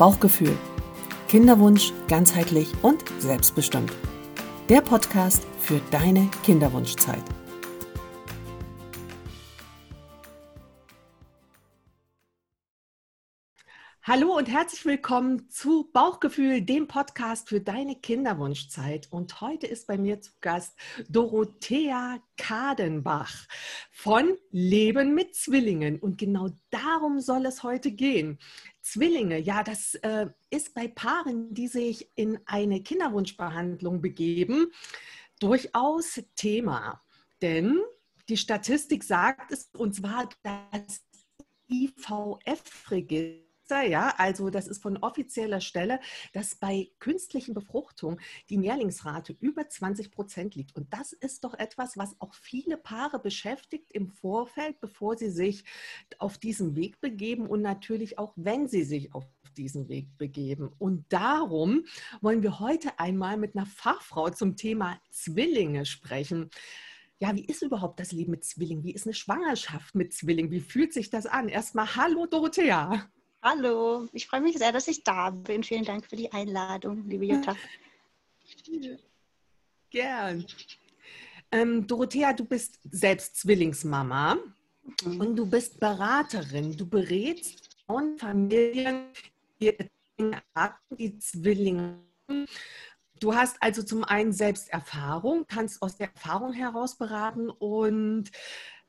Bauchgefühl. Kinderwunsch ganzheitlich und selbstbestimmt. Der Podcast für deine Kinderwunschzeit. Hallo und herzlich willkommen zu Bauchgefühl, dem Podcast für deine Kinderwunschzeit. Und heute ist bei mir zu Gast Dorothea Kadenbach von Leben mit Zwillingen. Und genau darum soll es heute gehen. Zwillinge, ja, das äh, ist bei Paaren, die sich in eine Kinderwunschbehandlung begeben, durchaus Thema. Denn die Statistik sagt es, und zwar das IVF-Register ja, also das ist von offizieller Stelle, dass bei künstlichen Befruchtung die Mehrlingsrate über 20 Prozent liegt. Und das ist doch etwas, was auch viele Paare beschäftigt im Vorfeld, bevor sie sich auf diesen Weg begeben und natürlich auch, wenn sie sich auf diesen Weg begeben. Und darum wollen wir heute einmal mit einer Fachfrau zum Thema Zwillinge sprechen ja, wie ist überhaupt das Leben mit Zwillingen? Wie ist eine Schwangerschaft mit Zwillingen? Wie fühlt sich das an? Erstmal Hallo Dorothea. Hallo, ich freue mich sehr, dass ich da bin. Vielen Dank für die Einladung, liebe Jutta. Gern. Ähm, Dorothea, du bist selbst Zwillingsmama mhm. und du bist Beraterin. Du berätst Frauen, Familien, die, die Zwillinge. Du hast also zum einen selbst Erfahrung, kannst aus der Erfahrung heraus beraten und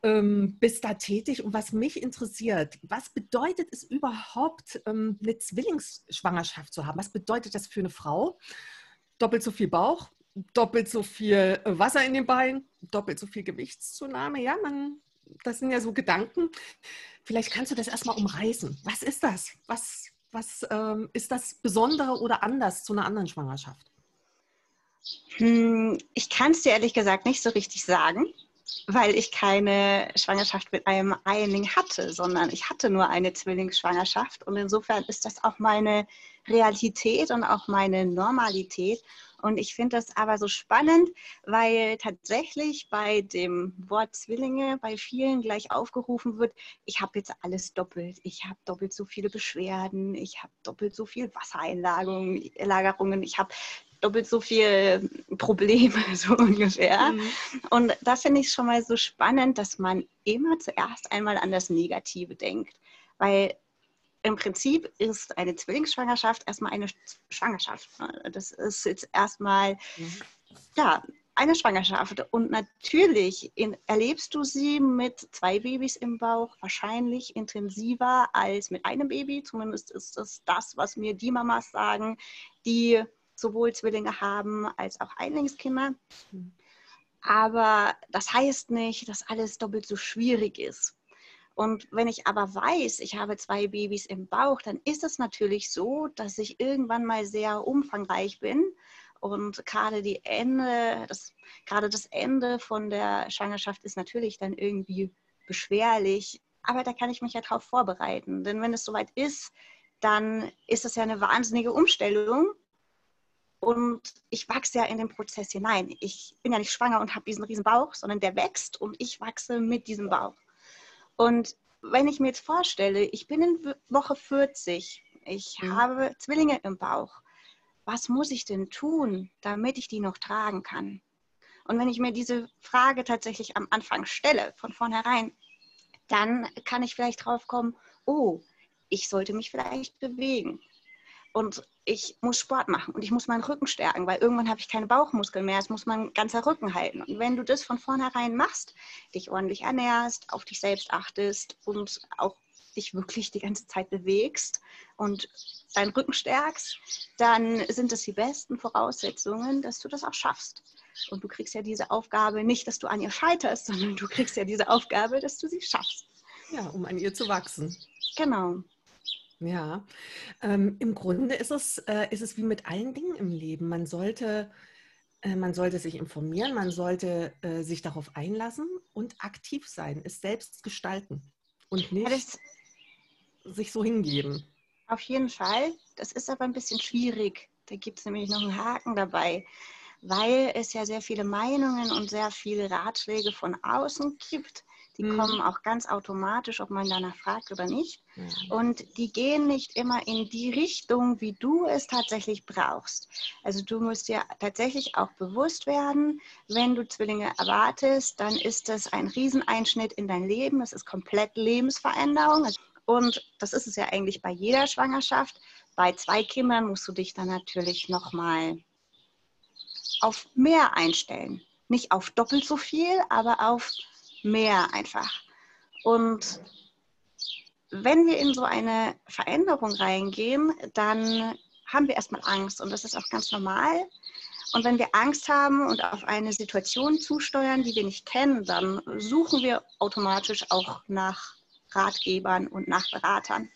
ähm, bist da tätig und was mich interessiert, was bedeutet es überhaupt, ähm, eine Zwillingsschwangerschaft zu haben? Was bedeutet das für eine Frau? Doppelt so viel Bauch, doppelt so viel äh, Wasser in den Beinen, doppelt so viel Gewichtszunahme. Ja, man, das sind ja so Gedanken. Vielleicht kannst du das erstmal umreißen. Was ist das? Was, was ähm, ist das Besondere oder anders zu einer anderen Schwangerschaft? Hm, ich kann es dir ehrlich gesagt nicht so richtig sagen weil ich keine Schwangerschaft mit einem Eiling hatte, sondern ich hatte nur eine Zwillingsschwangerschaft. Und insofern ist das auch meine Realität und auch meine Normalität. Und ich finde das aber so spannend, weil tatsächlich bei dem Wort Zwillinge bei vielen gleich aufgerufen wird, ich habe jetzt alles doppelt. Ich habe doppelt so viele Beschwerden, ich habe doppelt so viel Wassereinlagerungen, ich habe doppelt so viel Probleme, so ungefähr. Mhm. Und da finde ich schon mal so spannend, dass man immer zuerst einmal an das Negative denkt. Weil im Prinzip ist eine Zwillingsschwangerschaft erstmal eine Schwangerschaft. Das ist jetzt erstmal, mhm. ja, eine Schwangerschaft. Und natürlich in, erlebst du sie mit zwei Babys im Bauch wahrscheinlich intensiver als mit einem Baby. Zumindest ist das das, was mir die Mamas sagen, die sowohl Zwillinge haben als auch Einlingskinder. Aber das heißt nicht, dass alles doppelt so schwierig ist. Und wenn ich aber weiß, ich habe zwei Babys im Bauch, dann ist es natürlich so, dass ich irgendwann mal sehr umfangreich bin. Und gerade die Ende, das, gerade das Ende von der Schwangerschaft ist natürlich dann irgendwie beschwerlich. Aber da kann ich mich ja darauf vorbereiten. Denn wenn es soweit ist, dann ist das ja eine wahnsinnige Umstellung. Und ich wachse ja in den Prozess hinein. Ich bin ja nicht schwanger und habe diesen riesen Bauch, sondern der wächst und ich wachse mit diesem Bauch. Und wenn ich mir jetzt vorstelle, ich bin in Woche 40, ich mhm. habe Zwillinge im Bauch, was muss ich denn tun, damit ich die noch tragen kann? Und wenn ich mir diese Frage tatsächlich am Anfang stelle, von vornherein, dann kann ich vielleicht drauf kommen, oh, ich sollte mich vielleicht bewegen und ich muss Sport machen und ich muss meinen Rücken stärken, weil irgendwann habe ich keine Bauchmuskeln mehr. Es muss mein ganzer Rücken halten. Und wenn du das von vornherein machst, dich ordentlich ernährst, auf dich selbst achtest und auch dich wirklich die ganze Zeit bewegst und deinen Rücken stärkst, dann sind das die besten Voraussetzungen, dass du das auch schaffst. Und du kriegst ja diese Aufgabe nicht, dass du an ihr scheiterst, sondern du kriegst ja diese Aufgabe, dass du sie schaffst. Ja, um an ihr zu wachsen. Genau. Ja, ähm, im Grunde ist es, äh, ist es wie mit allen Dingen im Leben. Man sollte, äh, man sollte sich informieren, man sollte äh, sich darauf einlassen und aktiv sein, es selbst gestalten und nicht ja, sich so hingeben. Auf jeden Fall. Das ist aber ein bisschen schwierig. Da gibt es nämlich noch einen Haken dabei, weil es ja sehr viele Meinungen und sehr viele Ratschläge von außen gibt, Die mhm. kommen auch ganz automatisch, ob man danach fragt oder nicht. Mhm. Und die gehen nicht immer in die Richtung, wie du es tatsächlich brauchst. Also du musst dir tatsächlich auch bewusst werden, wenn du Zwillinge erwartest, dann ist das ein Rieseneinschnitt in dein Leben. Das ist komplett Lebensveränderung. Und das ist es ja eigentlich bei jeder Schwangerschaft. Bei zwei Kindern musst du dich dann natürlich nochmal auf mehr einstellen. Nicht auf doppelt so viel, aber auf mehr einfach. Und wenn wir in so eine Veränderung reingehen, dann haben wir erstmal Angst und das ist auch ganz normal. Und wenn wir Angst haben und auf eine Situation zusteuern, die wir nicht kennen, dann suchen wir automatisch auch nach Ratgebern und nach Beratern.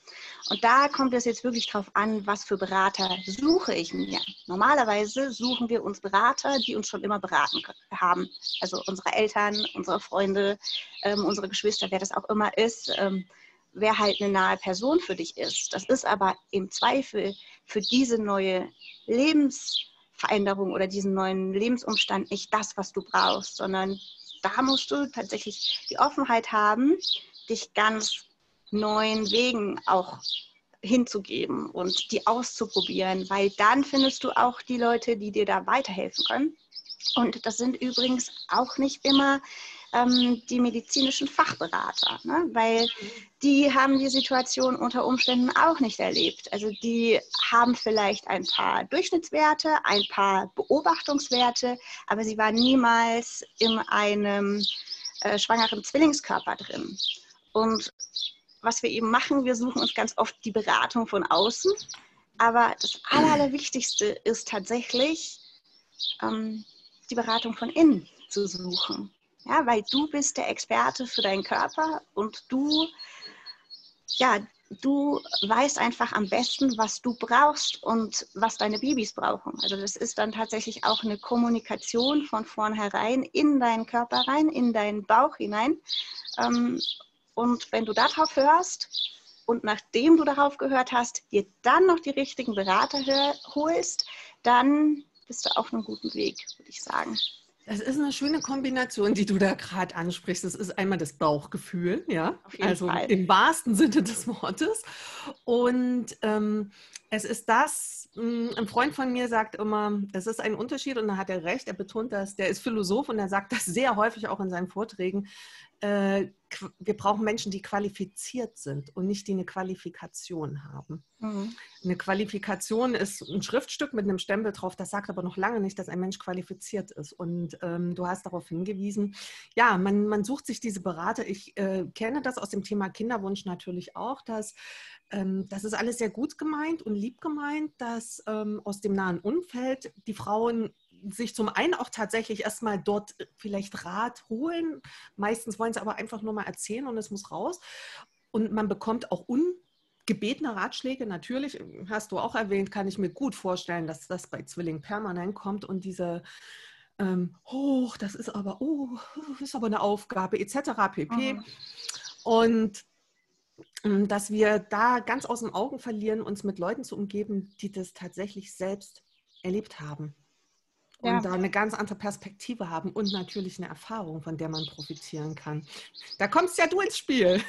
Und da kommt es jetzt wirklich darauf an, was für Berater suche ich mir. Normalerweise suchen wir uns Berater, die uns schon immer beraten haben. Also unsere Eltern, unsere Freunde, ähm, unsere Geschwister, wer das auch immer ist, ähm, wer halt eine nahe Person für dich ist. Das ist aber im Zweifel für diese neue Lebensveränderung oder diesen neuen Lebensumstand nicht das, was du brauchst, sondern da musst du tatsächlich die Offenheit haben, dich ganz neuen Wegen auch hinzugeben und die auszuprobieren, weil dann findest du auch die Leute, die dir da weiterhelfen können. Und das sind übrigens auch nicht immer ähm, die medizinischen Fachberater, ne? weil die haben die Situation unter Umständen auch nicht erlebt. Also die haben vielleicht ein paar Durchschnittswerte, ein paar Beobachtungswerte, aber sie waren niemals in einem äh, schwangeren Zwillingskörper drin. Und was wir eben machen, wir suchen uns ganz oft die Beratung von außen. Aber das Allerwichtigste ist tatsächlich, ähm, die Beratung von innen zu suchen. Ja, weil du bist der Experte für deinen Körper und du, ja, du weißt einfach am besten, was du brauchst und was deine Babys brauchen. Also das ist dann tatsächlich auch eine Kommunikation von vornherein in deinen Körper rein, in deinen Bauch hinein. Ähm, und wenn du darauf hörst und nachdem du darauf gehört hast, dir dann noch die richtigen Berater holst, dann bist du auf einem guten Weg, würde ich sagen. Das ist eine schöne Kombination, die du da gerade ansprichst. Das ist einmal das Bauchgefühl, ja, also Fall. im wahrsten Sinne des Wortes. Und ähm, es ist das, hm, ein Freund von mir sagt immer, es ist ein Unterschied und da hat er recht, er betont das, der ist Philosoph und er sagt das sehr häufig auch in seinen Vorträgen. Äh, wir brauchen Menschen, die qualifiziert sind und nicht die eine Qualifikation haben. Mhm. Eine Qualifikation ist ein Schriftstück mit einem Stempel drauf, das sagt aber noch lange nicht, dass ein Mensch qualifiziert ist. Und ähm, du hast darauf hingewiesen, ja, man, man sucht sich diese Berater. Ich äh, kenne das aus dem Thema Kinderwunsch natürlich auch, dass ähm, das ist alles sehr gut gemeint und lieb gemeint, dass ähm, aus dem nahen Umfeld die Frauen sich zum einen auch tatsächlich erstmal dort vielleicht Rat holen. Meistens wollen sie aber einfach nur mal erzählen und es muss raus. Und man bekommt auch ungebetene Ratschläge. Natürlich, hast du auch erwähnt, kann ich mir gut vorstellen, dass das bei Zwilling permanent kommt und diese ähm, oh, das ist aber, oh, das ist aber eine Aufgabe, etc. pp. Mhm. Und dass wir da ganz aus den Augen verlieren, uns mit Leuten zu umgeben, die das tatsächlich selbst erlebt haben und ja. da eine ganz andere Perspektive haben und natürlich eine Erfahrung, von der man profitieren kann. Da kommst ja du ins Spiel.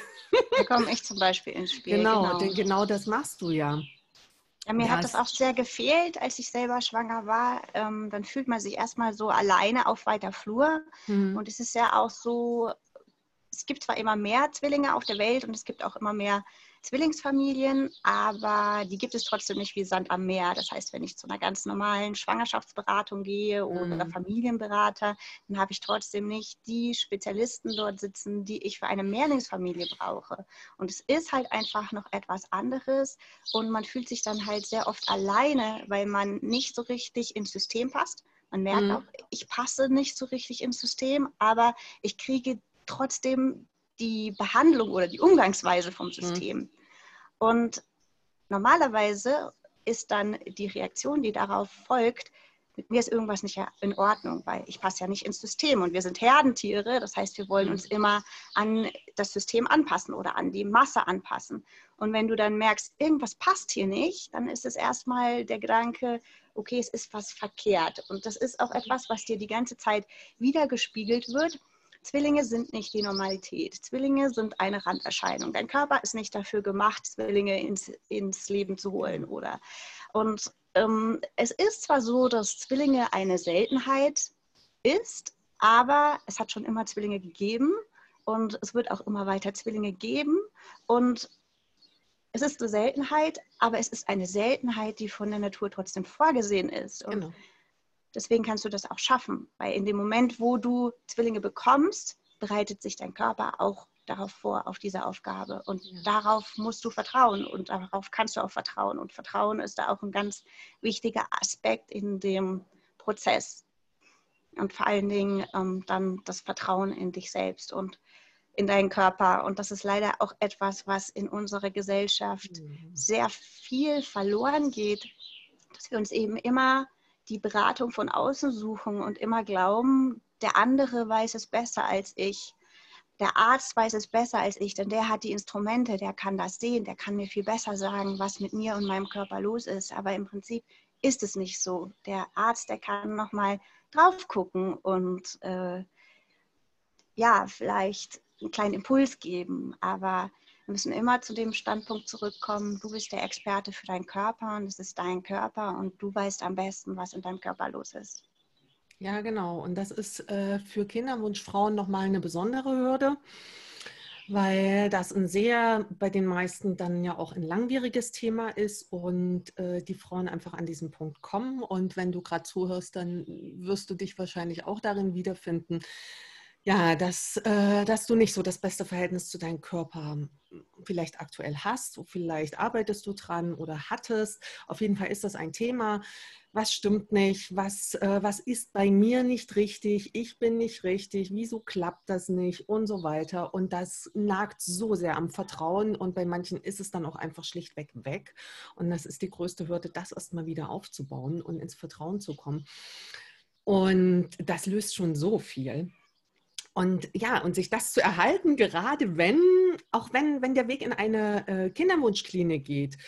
Da komme ich zum Beispiel ins Spiel. Genau, genau. denn genau das machst du ja. Ja, mir das hat das auch sehr gefehlt, als ich selber schwanger war. Ähm, dann fühlt man sich erstmal so alleine auf weiter Flur. Mhm. Und es ist ja auch so, es gibt zwar immer mehr Zwillinge auf der Welt und es gibt auch immer mehr Zwillingsfamilien, aber die gibt es trotzdem nicht wie Sand am Meer. Das heißt, wenn ich zu einer ganz normalen Schwangerschaftsberatung gehe oder mhm. Familienberater, dann habe ich trotzdem nicht die Spezialisten dort sitzen, die ich für eine Mehrlingsfamilie brauche. Und es ist halt einfach noch etwas anderes und man fühlt sich dann halt sehr oft alleine, weil man nicht so richtig ins System passt. Man merkt mhm. auch, ich passe nicht so richtig ins System, aber ich kriege trotzdem die Behandlung oder die Umgangsweise vom mhm. System. Mhm. Und normalerweise ist dann die Reaktion, die darauf folgt, mit mir ist irgendwas nicht in Ordnung, weil ich passe ja nicht ins System und wir sind Herdentiere. Das heißt, wir wollen uns mhm. immer an das System anpassen oder an die Masse anpassen. Und wenn du dann merkst, irgendwas passt hier nicht, dann ist es erstmal der Gedanke, okay, es ist was verkehrt. Und das ist auch etwas, was dir die ganze Zeit wiedergespiegelt wird Zwillinge sind nicht die Normalität. Zwillinge sind eine Randerscheinung. Dein Körper ist nicht dafür gemacht, Zwillinge ins, ins Leben zu holen. Oder und ähm, es ist zwar so, dass Zwillinge eine Seltenheit ist, aber es hat schon immer Zwillinge gegeben und es wird auch immer weiter Zwillinge geben. Und es ist eine Seltenheit, aber es ist eine Seltenheit, die von der Natur trotzdem vorgesehen ist. Und genau. Deswegen kannst du das auch schaffen, weil in dem Moment, wo du Zwillinge bekommst, bereitet sich dein Körper auch darauf vor, auf diese Aufgabe. Und ja. darauf musst du vertrauen und darauf kannst du auch vertrauen. Und Vertrauen ist da auch ein ganz wichtiger Aspekt in dem Prozess. Und vor allen Dingen ähm, dann das Vertrauen in dich selbst und in deinen Körper. Und das ist leider auch etwas, was in unserer Gesellschaft mhm. sehr viel verloren geht, dass wir uns eben immer die Beratung von außen suchen und immer glauben, der andere weiß es besser als ich der Arzt weiß es besser als ich, denn der hat die Instrumente, der kann das sehen, der kann mir viel besser sagen, was mit mir und meinem Körper los ist. Aber im Prinzip ist es nicht so. Der Arzt, der kann nochmal drauf gucken und äh, ja, vielleicht einen kleinen Impuls geben. Aber wir müssen immer zu dem Standpunkt zurückkommen, du bist der Experte für deinen Körper und es ist dein Körper und du weißt am besten, was in deinem Körper los ist. Ja, genau. Und das ist äh, für Kinderwunschfrauen nochmal eine besondere Hürde, weil das ein sehr, bei den meisten dann ja auch ein langwieriges Thema ist und äh, die Frauen einfach an diesen Punkt kommen. Und wenn du gerade zuhörst, dann wirst du dich wahrscheinlich auch darin wiederfinden, ja, dass, äh, dass du nicht so das beste Verhältnis zu deinem Körper vielleicht aktuell hast, vielleicht arbeitest du dran oder hattest. Auf jeden Fall ist das ein Thema, was stimmt nicht, was, äh, was ist bei mir nicht richtig, ich bin nicht richtig, wieso klappt das nicht und so weiter. Und das nagt so sehr am Vertrauen und bei manchen ist es dann auch einfach schlichtweg weg. Und das ist die größte Hürde, das erstmal wieder aufzubauen und ins Vertrauen zu kommen. Und das löst schon so viel. Und ja, und sich das zu erhalten, gerade wenn, auch wenn, wenn der Weg in eine äh, Kinderwunschklinik geht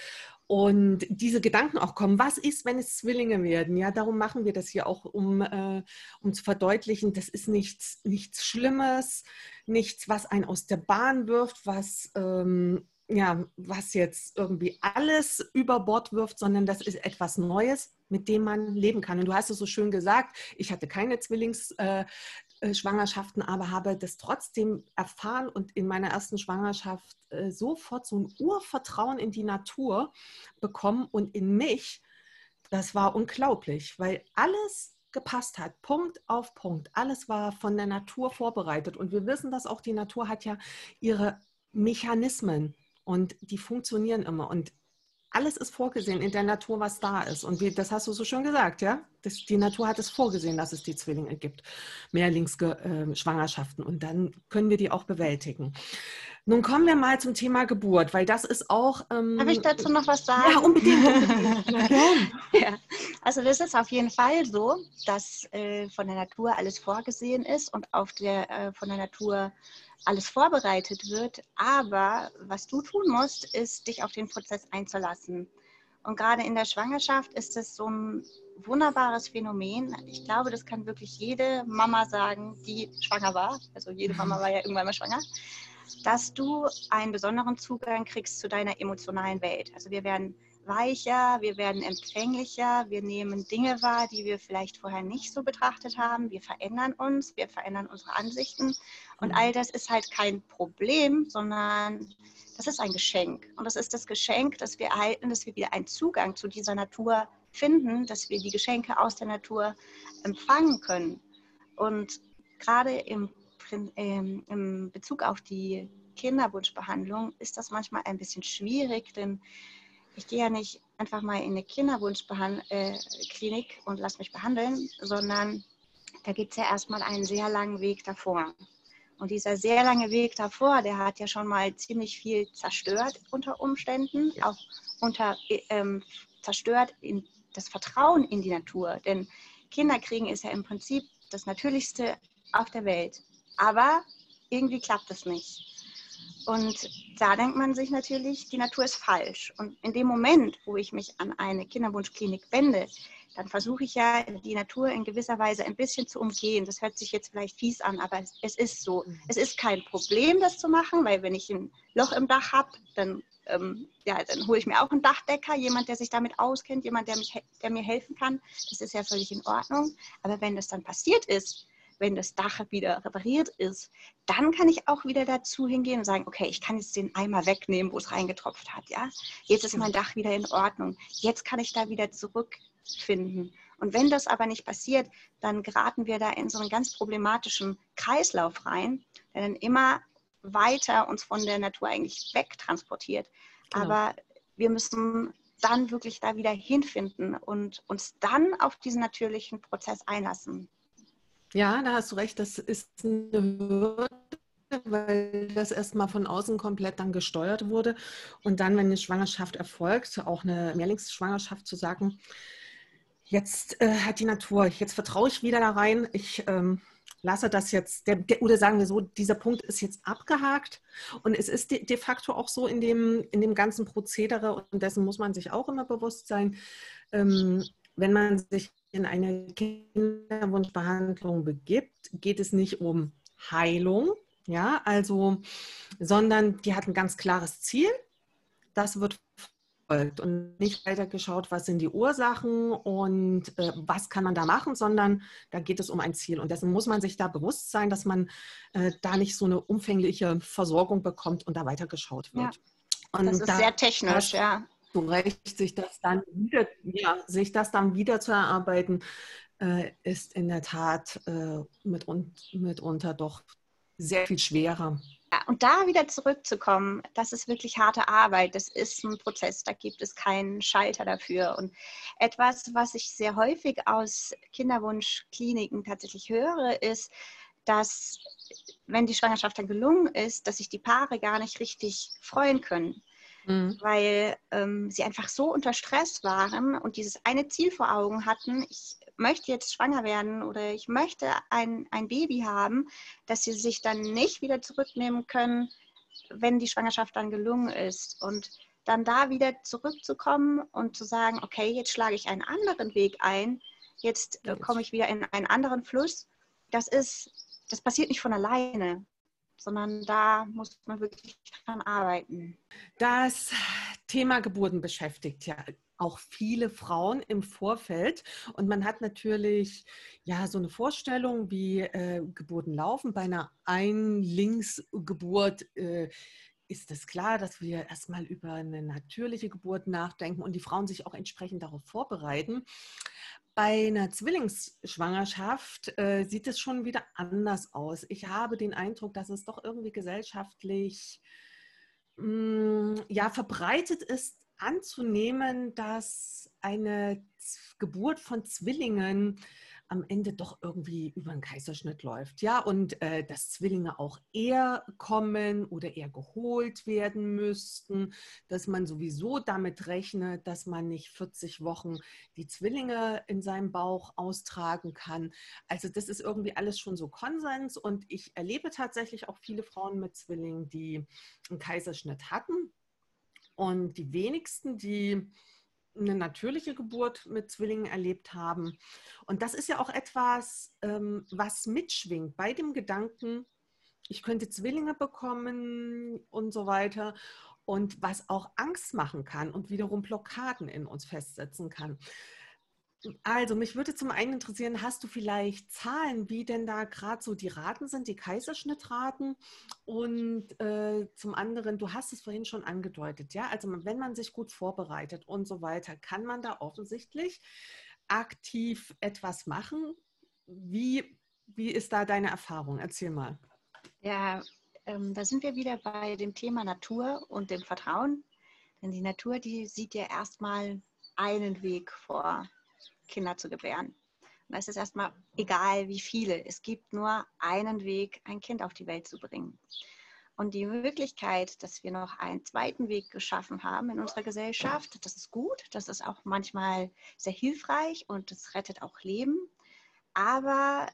und diese Gedanken auch kommen, was ist, wenn es Zwillinge werden? Ja, darum machen wir das hier auch, um, äh, um zu verdeutlichen, das ist nichts, nichts Schlimmes, nichts, was einen aus der Bahn wirft, was, ähm, ja, was jetzt irgendwie alles über Bord wirft, sondern das ist etwas Neues, mit dem man leben kann. Und du hast es so schön gesagt, ich hatte keine Zwillings, äh, Schwangerschaften, aber habe das trotzdem erfahren und in meiner ersten Schwangerschaft äh, sofort so ein Urvertrauen in die Natur bekommen und in mich. Das war unglaublich, weil alles gepasst hat, Punkt auf Punkt. Alles war von der Natur vorbereitet. Und wir wissen, dass auch die Natur hat ja ihre Mechanismen und die funktionieren immer. Und alles ist vorgesehen in der Natur, was da ist. Und wie, das hast du so schön gesagt, ja? Das, die Natur hat es vorgesehen, dass es die Zwillinge gibt, Mehrlingsschwangerschaften. Und dann können wir die auch bewältigen. Nun kommen wir mal zum Thema Geburt, weil das ist auch. Ähm, Darf ich dazu noch was sagen? Ja, unbedingt. unbedingt. ja. Also, das ist auf jeden Fall so, dass äh, von der Natur alles vorgesehen ist und auf der, äh, von der Natur alles vorbereitet wird. Aber was du tun musst, ist, dich auf den Prozess einzulassen. Und gerade in der Schwangerschaft ist es so ein wunderbares Phänomen. Ich glaube, das kann wirklich jede Mama sagen, die schwanger war. Also jede Mama war ja irgendwann mal schwanger dass du einen besonderen Zugang kriegst zu deiner emotionalen Welt. Also wir werden weicher, wir werden empfänglicher, wir nehmen Dinge wahr, die wir vielleicht vorher nicht so betrachtet haben. Wir verändern uns, wir verändern unsere Ansichten. Und all das ist halt kein Problem, sondern das ist ein Geschenk. Und das ist das Geschenk, das wir erhalten, dass wir wieder einen Zugang zu dieser Natur finden, dass wir die Geschenke aus der Natur empfangen können. Und gerade im, ähm, im Bezug auf die Kinderwunschbehandlung ist das manchmal ein bisschen schwierig, denn ich gehe ja nicht einfach mal in eine Kinderwunschklinik äh, und lasse mich behandeln, sondern da gibt es ja erstmal einen sehr langen Weg davor. Und dieser sehr lange Weg davor, der hat ja schon mal ziemlich viel zerstört unter Umständen, auch unter, ähm, zerstört in das Vertrauen in die Natur. Denn Kinderkriegen ist ja im Prinzip das Natürlichste auf der Welt. Aber irgendwie klappt es nicht. Und da denkt man sich natürlich, die Natur ist falsch. Und in dem Moment, wo ich mich an eine Kinderwunschklinik wende, dann versuche ich ja die Natur in gewisser Weise ein bisschen zu umgehen. Das hört sich jetzt vielleicht fies an, aber es, ist so. Es ist kein Problem, das zu machen, weil wenn ich ein Loch im Dach habe, dann, ähm, ja, dann hole ich mir auch einen Dachdecker, jemand, der sich damit auskennt, jemand, der, mich, der mir helfen kann. Das ist ja völlig in Ordnung. Aber wenn das dann passiert ist, wenn das Dach wieder repariert ist, dann kann ich auch wieder dazu hingehen und sagen, okay, ich kann jetzt den Eimer wegnehmen, wo es reingetropft hat. Ja? Jetzt ist mein Dach wieder in Ordnung. Jetzt kann ich da wieder zurückfinden. Und wenn das aber nicht passiert, dann geraten wir da in so einen ganz problematischen Kreislauf rein, der dann immer weiter uns von der Natur eigentlich wegtransportiert. Genau. Aber wir müssen dann wirklich da wieder hinfinden und uns dann auf diesen natürlichen Prozess einlassen. Ja, da hast du recht, das ist eine Hürde, weil das erstmal von außen komplett dann gesteuert wurde. Und dann, wenn eine Schwangerschaft erfolgt, auch eine Mehrlingsschwangerschaft zu sagen, jetzt äh, hat die Natur, jetzt vertraue ich wieder da rein, ich ähm, lasse das jetzt, der, der, oder sagen wir so, dieser Punkt ist jetzt abgehakt. Und es ist de, de facto auch so in dem, in dem ganzen Prozedere, und dessen muss man sich auch immer bewusst sein, ähm, wenn man sich in eine Kinderwunschbehandlung begibt, geht es nicht um Heilung, ja, also, sondern die hat ein ganz klares Ziel. Das wird verfolgt und nicht weiter geschaut, was sind die Ursachen und äh, was kann man da machen, sondern da geht es um ein Ziel. Und dessen muss man sich da bewusst sein, dass man äh, da nicht so eine umfängliche Versorgung bekommt und da weiter geschaut wird. Ja. Und das ist da, sehr technisch, ja zu Recht, sich das dann wieder, ja, sich das dann wieder zu erarbeiten, äh, ist in der Tat äh, mitunter, mitunter doch sehr viel schwerer. Ja, und da wieder zurückzukommen, das ist wirklich harte Arbeit. Das ist ein Prozess, da gibt es keinen Schalter dafür. Und etwas, was ich sehr häufig aus Kinderwunschkliniken tatsächlich höre, ist, dass wenn die Schwangerschaft dann gelungen ist, dass sich die Paare gar nicht richtig freuen können mhm. weil ähm, sie einfach so unter Stress waren und dieses eine Ziel vor Augen hatten, ich möchte jetzt schwanger werden oder ich möchte ein, ein Baby haben, dass sie sich dann nicht wieder zurücknehmen können, wenn die Schwangerschaft dann gelungen ist. Und dann da wieder zurückzukommen und zu sagen, okay, jetzt schlage ich einen anderen Weg ein, jetzt äh, komme ich wieder in einen anderen Fluss. Das ist, das passiert nicht von alleine sondern da muss man wirklich dran arbeiten. Das Thema Geburten beschäftigt ja auch viele Frauen im Vorfeld. Und man hat natürlich ja so eine Vorstellung, wie äh, Geburten laufen. Bei einer Einlingsgeburt äh, ist es klar, dass wir erstmal über eine natürliche Geburt nachdenken und die Frauen sich auch entsprechend darauf vorbereiten. Bei einer Zwillingsschwangerschaft äh, sieht es schon wieder anders aus. Ich habe den Eindruck, dass es doch irgendwie gesellschaftlich mh, mm, ja, verbreitet ist, anzunehmen, dass eine Geburt von Zwillingen am Ende doch irgendwie über einen Kaiserschnitt läuft. Ja, und äh, dass Zwillinge auch eher kommen oder eher geholt werden müssten, dass man sowieso damit rechnet, dass man nicht 40 Wochen die Zwillinge in seinem Bauch austragen kann. Also das ist irgendwie alles schon so Konsens und ich erlebe tatsächlich auch viele Frauen mit Zwillingen, die einen Kaiserschnitt hatten. Und die wenigsten, die eine natürliche Geburt mit Zwillingen erlebt haben. Und das ist ja auch etwas, ähm, was mitschwingt bei dem Gedanken, ich könnte Zwillinge bekommen und so weiter. Und was auch Angst machen kann und wiederum Blockaden in uns festsetzen kann. Also, mich würde zum einen interessieren, hast du vielleicht Zahlen, wie denn da gerade so die Raten sind, die Kaiserschnittraten? Und äh, zum anderen, du hast es vorhin schon angedeutet, ja, also wenn man sich gut vorbereitet und so weiter, kann man da offensichtlich aktiv etwas machen. Wie, wie ist da deine Erfahrung? Erzähl mal. Ja, ähm, da sind wir wieder bei dem Thema Natur und dem Vertrauen. Denn die Natur, die sieht ja erstmal einen Weg vor Kinder zu gebären. Und es ist erstmal egal, wie viele. Es gibt nur einen Weg, ein Kind auf die Welt zu bringen. Und die Möglichkeit, dass wir noch einen zweiten Weg geschaffen haben in unserer Gesellschaft, das ist gut, das ist auch manchmal sehr hilfreich und es rettet auch Leben. Aber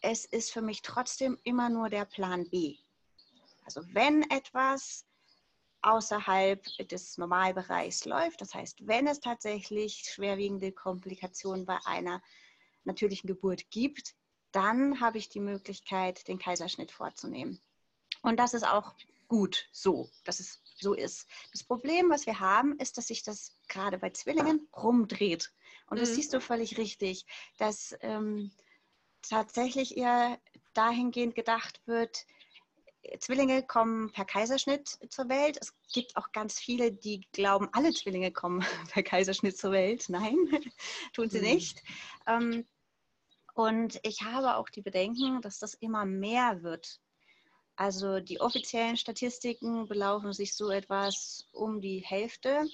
es ist für mich trotzdem immer nur der Plan B. Also wenn etwas außerhalb des Normalbereichs läuft. Das heißt, wenn es tatsächlich schwerwiegende Komplikationen bei einer natürlichen Geburt gibt, dann habe ich die Möglichkeit, den Kaiserschnitt vorzunehmen. Und das ist auch gut so, dass es so ist. Das Problem, was wir haben, ist, dass sich das gerade bei Zwillingen rumdreht. Und das mhm. siehst du völlig richtig, dass ähm, tatsächlich eher dahingehend gedacht wird, Zwillinge kommen per Kaiserschnitt zur Welt. Es gibt auch ganz viele, die glauben, alle Zwillinge kommen per Kaiserschnitt zur Welt. Nein, tun sie mhm. nicht. Ähm, und ich habe auch die Bedenken, dass das immer mehr wird. Also die offiziellen Statistiken belaufen sich so etwas um die Hälfte.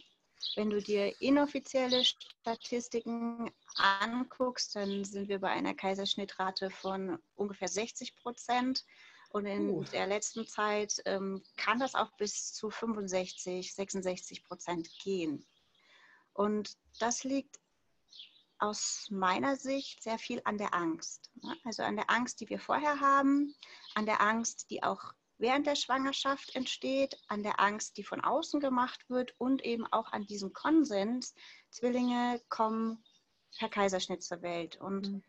Wenn du dir inoffizielle Statistiken anguckst, dann sind wir bei einer Kaiserschnittrate von ungefähr 60 Prozent. Und in uh. der letzten Zeit ähm, kann das auch bis zu 65, 66 Prozent gehen. Und das liegt aus meiner Sicht sehr viel an der Angst. Ne? Also an der Angst, die wir vorher haben, an der Angst, die auch während der Schwangerschaft entsteht, an der Angst, die von außen gemacht wird und eben auch an diesem Konsens, Zwillinge kommen per Kaiserschnitt zur Welt. Und mhm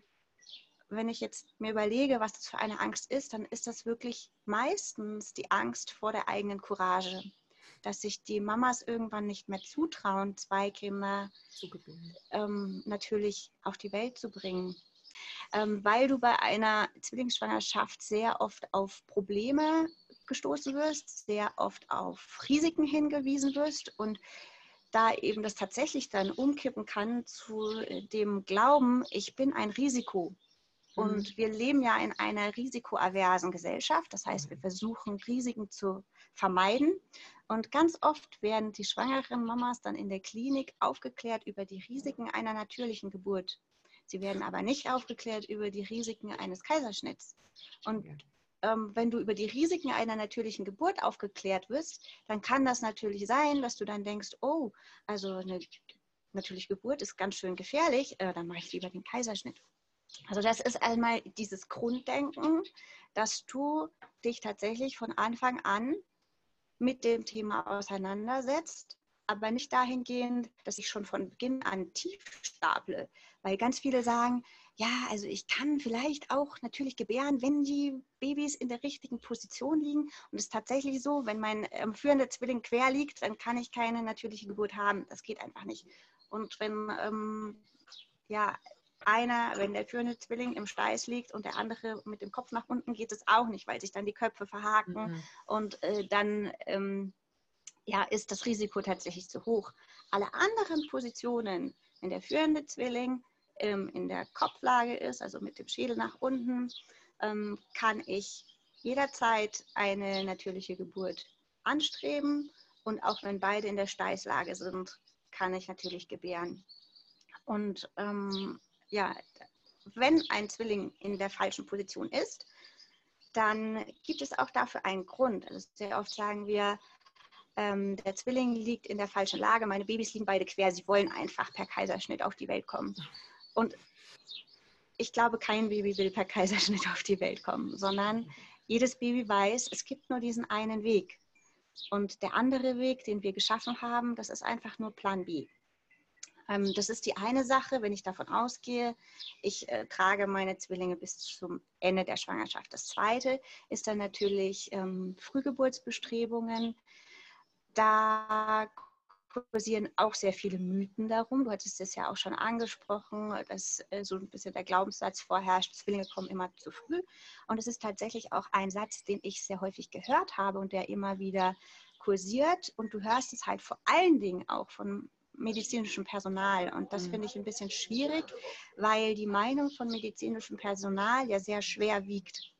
wenn ich jetzt mir überlege, was das für eine Angst ist, dann ist das wirklich meistens die Angst vor der eigenen Courage, dass sich die Mamas irgendwann nicht mehr zutrauen, zwei Kinder ähm, natürlich auf die Welt zu bringen. Ähm, weil du bei einer Zwillingsschwangerschaft sehr oft auf Probleme gestoßen wirst, sehr oft auf Risiken hingewiesen wirst und da eben das tatsächlich dann umkippen kann zu dem Glauben, ich bin ein Risiko und mhm. wir leben ja in einer risikoaversen Gesellschaft. Das heißt, wir versuchen, Risiken zu vermeiden. Und ganz oft werden die schwangeren Mamas dann in der Klinik aufgeklärt über die Risiken einer natürlichen Geburt. Sie werden aber nicht aufgeklärt über die Risiken eines Kaiserschnitts. Und ähm, wenn du über die Risiken einer natürlichen Geburt aufgeklärt wirst, dann kann das natürlich sein, dass du dann denkst, oh, also eine natürliche Geburt ist ganz schön gefährlich, äh, dann mache ich lieber den Kaiserschnitt. Also das ist einmal dieses Grunddenken, dass du dich tatsächlich von Anfang an mit dem Thema auseinandersetzt, aber nicht dahingehend, dass ich schon von Beginn an tief staple. Weil ganz viele sagen, ja, also ich kann vielleicht auch natürlich gebären, wenn die Babys in der richtigen Position liegen. Und es ist tatsächlich so, wenn mein ähm, führender Zwilling quer liegt, dann kann ich keine natürliche Geburt haben. Das geht einfach nicht. Und wenn ähm, ja, einer, wenn der führende Zwilling im Steiß liegt und der andere mit dem Kopf nach unten, geht es auch nicht, weil sich dann die Köpfe verhaken mhm. und äh, dann ähm, ja, ist das Risiko tatsächlich zu hoch. Alle anderen Positionen, wenn der führende Zwilling ähm, in der Kopflage ist, also mit dem Schädel nach unten, ähm, kann ich jederzeit eine natürliche Geburt anstreben und auch wenn beide in der Steißlage sind, kann ich natürlich gebären. Und ähm, ja, wenn ein Zwilling in der falschen Position ist, dann gibt es auch dafür einen Grund. Also sehr oft sagen wir, ähm, der Zwilling liegt in der falschen Lage, meine Babys liegen beide quer, sie wollen einfach per Kaiserschnitt auf die Welt kommen. Und ich glaube, kein Baby will per Kaiserschnitt auf die Welt kommen, sondern jedes Baby weiß, es gibt nur diesen einen Weg. Und der andere Weg, den wir geschaffen haben, das ist einfach nur Plan B. Ähm, das ist die eine Sache, wenn ich davon ausgehe, ich äh, trage meine Zwillinge bis zum Ende der Schwangerschaft. Das zweite ist dann natürlich ähm, Frühgeburtsbestrebungen. Da kursieren auch sehr viele Mythen darum. Du hattest es ja auch schon angesprochen, dass äh, so ein bisschen der Glaubenssatz vorherrscht, Zwillinge kommen immer zu früh. Und es ist tatsächlich auch ein Satz, den ich sehr häufig gehört habe und der immer wieder kursiert. Und du hörst es halt vor allen Dingen auch von medizinischem Personal. Und das mhm. finde ich ein bisschen schwierig, weil die Meinung von medizinischem Personal ja sehr schwer wiegt.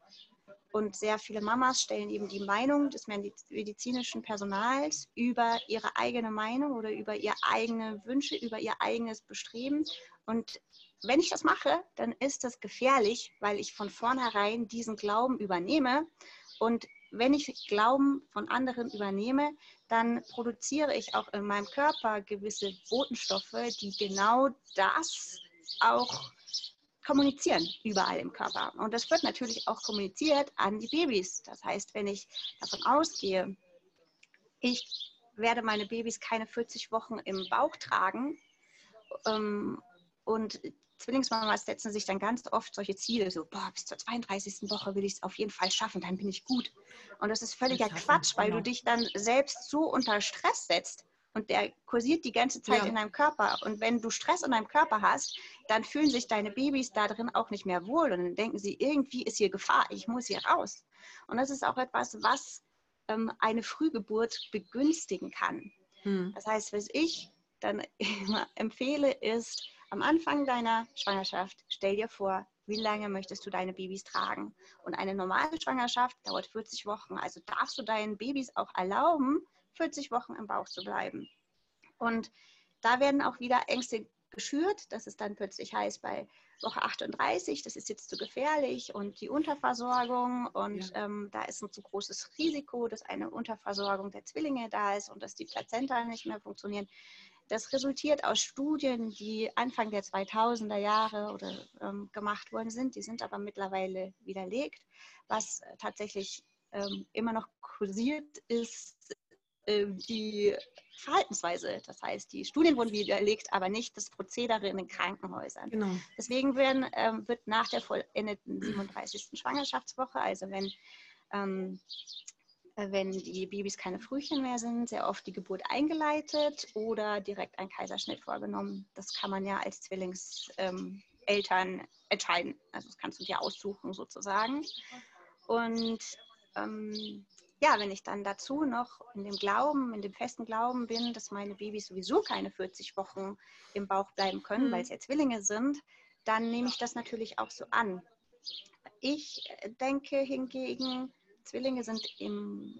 Und sehr viele Mamas stellen eben die Meinung des medizinischen Personals über ihre eigene Meinung oder über ihre eigene Wünsche, über ihr eigenes Bestreben. Und wenn ich das mache, dann ist das gefährlich, weil ich von vornherein diesen Glauben übernehme und wenn ich Glauben von anderen übernehme, dann produziere ich auch in meinem Körper gewisse Botenstoffe, die genau das auch kommunizieren überall im Körper. Und das wird natürlich auch kommuniziert an die Babys. Das heißt, wenn ich davon ausgehe, ich werde meine Babys keine 40 Wochen im Bauch tragen. Ähm, und Zwillingsmamas setzen sich dann ganz oft solche Ziele, so, boah, bis zur 32. Woche will ich es auf jeden Fall schaffen, dann bin ich gut. Und das ist völliger Quatsch, weil du genau. dich dann selbst so unter Stress setzt und der kursiert die ganze Zeit ja. in deinem Körper. Und wenn du Stress in deinem Körper hast, dann fühlen sich deine Babys da drin auch nicht mehr wohl und dann denken sie, irgendwie ist hier Gefahr, ich muss hier raus. Und das ist auch etwas, was ähm, eine Frühgeburt begünstigen kann. Hm. Das heißt, was ich dann immer empfehle, ist, am Anfang deiner Schwangerschaft, stell dir vor, wie lange möchtest du deine Babys tragen? Und eine normale Schwangerschaft dauert 40 Wochen. Also darfst du deinen Babys auch erlauben, 40 Wochen im Bauch zu bleiben. Und da werden auch wieder Ängste geschürt, dass es dann plötzlich heißt, bei Woche 38, das ist jetzt zu gefährlich und die Unterversorgung und ja. ähm, da ist ein zu großes Risiko, dass eine Unterversorgung der Zwillinge da ist und dass die Plazenta nicht mehr funktionieren. Das resultiert aus Studien, die Anfang der 2000er Jahre oder, ähm, gemacht worden sind. Die sind aber mittlerweile widerlegt. Was tatsächlich ähm, immer noch kursiert ist, äh, die Verhaltensweise. Das heißt, die Studien wurden widerlegt, aber nicht das Prozedere in den Krankenhäusern. Genau. Deswegen werden, ähm, wird nach der vollendeten 37. Schwangerschaftswoche, also wenn ähm, wenn die Babys keine Frühchen mehr sind, sehr oft die Geburt eingeleitet oder direkt ein Kaiserschnitt vorgenommen. Das kann man ja als Zwillingseltern ähm, entscheiden. Also das kannst du dir aussuchen sozusagen. Und ähm, ja, wenn ich dann dazu noch in dem Glauben, in dem festen Glauben bin, dass meine Babys sowieso keine 40 Wochen im Bauch bleiben können, mhm. weil es ja Zwillinge sind, dann nehme ich das natürlich auch so an. Ich denke hingegen, Zwillinge sind im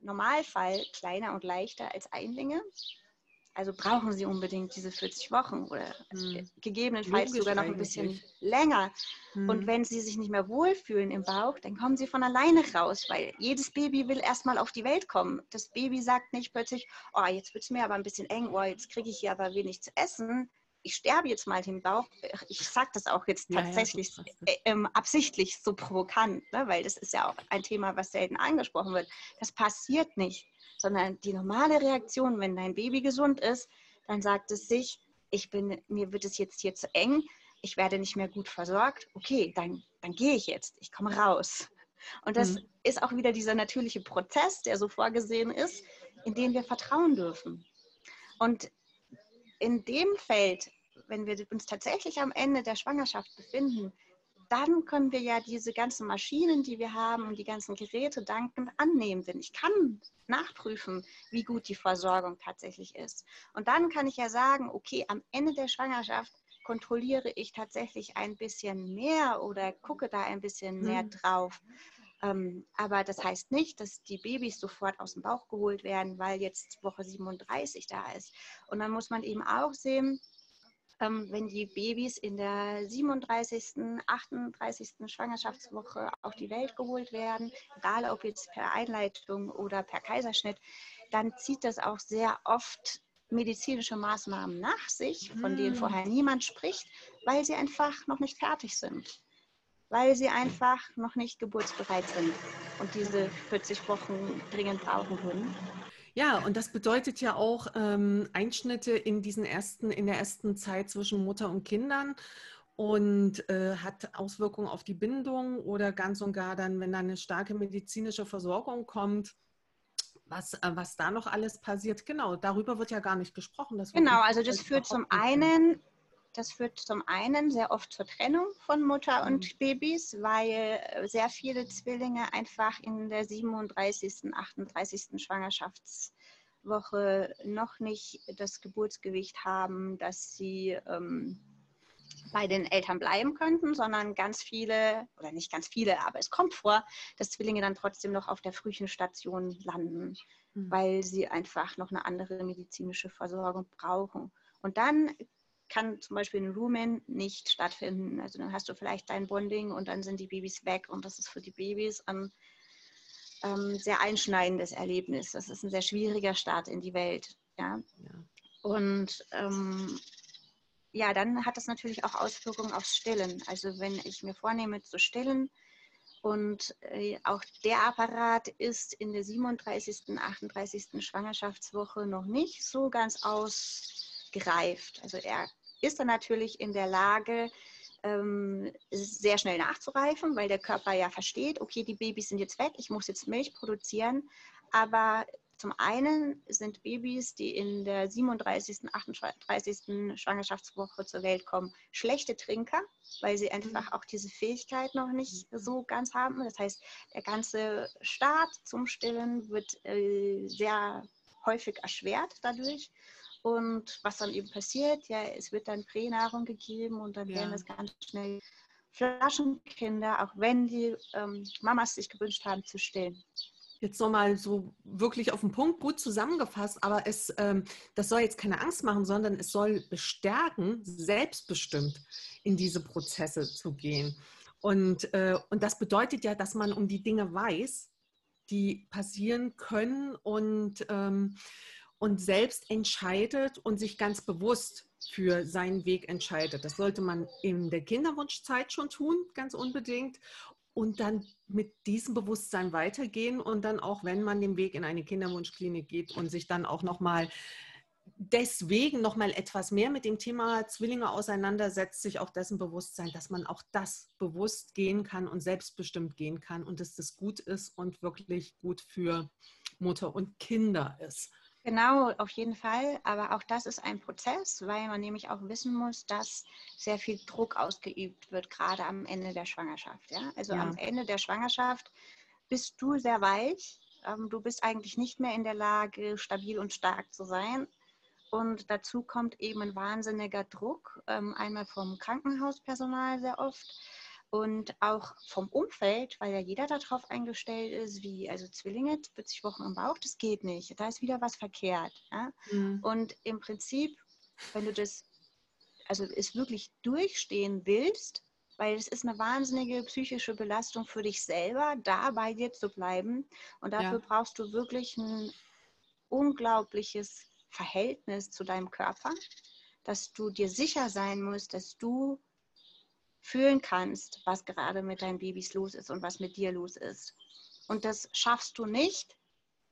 Normalfall kleiner und leichter als Einlinge. Also brauchen sie unbedingt diese 40 Wochen oder hm. gegebenenfalls Logisch sogar noch ein bisschen länger. Hm. Und wenn sie sich nicht mehr wohlfühlen im Bauch, dann kommen sie von alleine raus, weil jedes Baby will erstmal auf die Welt kommen. Das Baby sagt nicht plötzlich, oh, jetzt wird es mir aber ein bisschen eng, oh, jetzt kriege ich hier aber wenig zu essen ich sterbe jetzt mal im Bauch. Ich sage das auch jetzt tatsächlich ja, ja, äh, ähm, absichtlich so provokant, ne? weil das ist ja auch ein Thema, was selten angesprochen wird. Das passiert nicht, sondern die normale Reaktion, wenn dein Baby gesund ist, dann sagt es sich, ich bin, mir wird es jetzt hier zu eng, ich werde nicht mehr gut versorgt. Okay, dann, dann gehe ich jetzt, ich komme raus. Und das mhm. ist auch wieder dieser natürliche Prozess, der so vorgesehen ist, in den wir vertrauen dürfen. Und in dem Feld wenn wir uns tatsächlich am Ende der Schwangerschaft befinden, dann können wir ja diese ganzen Maschinen, die wir haben und die ganzen Geräte dankend annehmen. Denn ich kann nachprüfen, wie gut die Versorgung tatsächlich ist. Und dann kann ich ja sagen, okay, am Ende der Schwangerschaft kontrolliere ich tatsächlich ein bisschen mehr oder gucke da ein bisschen mehr hm. drauf. Ähm, aber das heißt nicht, dass die Babys sofort aus dem Bauch geholt werden, weil jetzt Woche 37 da ist. Und dann muss man eben auch sehen, ähm, wenn die Babys in der 37., 38. Schwangerschaftswoche auf die Welt geholt werden, egal ob jetzt per Einleitung oder per Kaiserschnitt, dann zieht das auch sehr oft medizinische Maßnahmen nach sich, von denen hm. vorher niemand spricht, weil sie einfach noch nicht fertig sind. Weil sie einfach noch nicht geburtsbereit sind und diese 40 Wochen dringend brauchen würden. Ja, und das bedeutet ja auch ähm, Einschnitte in diesen ersten, in der ersten Zeit zwischen Mutter und Kindern und äh, hat Auswirkungen auf die Bindung oder ganz und gar dann, wenn da eine starke medizinische Versorgung kommt, was, äh, was da noch alles passiert. Genau, darüber wird ja gar nicht gesprochen. genau, also das führt zum einen das führt zum einen sehr oft zur Trennung von Mutter und mhm. Babys, weil sehr viele Zwillinge einfach in der 37., 38. Schwangerschaftswoche noch nicht das Geburtsgewicht haben, dass sie ähm, bei den Eltern bleiben könnten, sondern ganz viele, oder nicht ganz viele, aber es kommt vor, dass Zwillinge dann trotzdem noch auf der Frühchenstation landen, mhm. weil sie einfach noch eine andere medizinische Versorgung brauchen. Und dann kann zum Beispiel ein Rumen nicht stattfinden. Also dann hast du vielleicht dein Bonding und dann sind die Babys weg und das ist für die Babys ein ähm, sehr einschneidendes Erlebnis. Das ist ein sehr schwieriger Start in die Welt. Ja. ja. Und ähm, ja, dann hat das natürlich auch Auswirkungen aufs Stillen. Also wenn ich mir vornehme zu stillen Und äh, auch der Apparat ist in der 37., 38. Schwangerschaftswoche noch nicht so ganz ausgereift. Also er ist dann natürlich in der Lage, ähm, sehr schnell nachzureifen, weil der Körper ja versteht, okay, die Babys sind jetzt weg, ich muss jetzt Milch produzieren. Aber zum einen sind Babys, die in der 37., 38. Schwangerschaftswoche zur Welt kommen, schlechte Trinker, weil sie einfach mhm. auch diese Fähigkeit noch nicht so ganz haben. Das heißt, der ganze Start zum Stillen wird äh, sehr häufig erschwert dadurch. Und was dann eben passiert, ja, es wird dann Pränahrung gegeben und dann ja. werden es ganz schnell Flaschenkinder, auch wenn die ähm, Mamas sich gewünscht haben zu stillen. Jetzt nochmal so wirklich auf den Punkt gut zusammengefasst, aber es, ähm, das soll jetzt keine Angst machen, sondern es soll bestärken, selbstbestimmt in diese Prozesse zu gehen. Und, äh, und das bedeutet ja, dass man um die Dinge weiß, die passieren können und, ähm, und selbst entscheidet und sich ganz bewusst für seinen Weg entscheidet. Das sollte man in der Kinderwunschzeit schon tun, ganz unbedingt und dann mit diesem Bewusstsein weitergehen und dann auch, wenn man den Weg in eine Kinderwunschklinik geht und sich dann auch nochmal deswegen nochmal etwas mehr mit dem Thema Zwillinge auseinandersetzt, sich auch dessen Bewusstsein, dass man auch das bewusst gehen kann und selbstbestimmt gehen kann und dass das gut ist und wirklich gut für Mutter und Kinder ist. Genau, auf jeden Fall. Aber auch das ist ein Prozess, weil man nämlich auch wissen muss, dass sehr viel Druck ausgeübt wird, gerade am Ende der Schwangerschaft. Ja? Also ja. am Ende der Schwangerschaft bist du sehr weich. Ähm, du bist eigentlich nicht mehr in der Lage, stabil und stark zu sein. Und dazu kommt eben ein wahnsinniger Druck, ähm, einmal vom Krankenhauspersonal sehr oft und auch vom Umfeld, weil ja jeder darauf eingestellt ist, wie, also Zwillinge, 40 Wochen im Bauch, das geht nicht. Da ist wieder was verkehrt. Ja? Mhm. Und im Prinzip, wenn du das, also es wirklich durchstehen willst, weil es ist eine wahnsinnige psychische Belastung für dich selber, da bei dir zu bleiben. Und dafür ja. brauchst du wirklich ein unglaubliches Verhältnis zu deinem Körper, dass du dir sicher sein musst, dass du fühlen kannst, was gerade mit deinen Babys los ist und was mit dir los ist. Und das schaffst du nicht,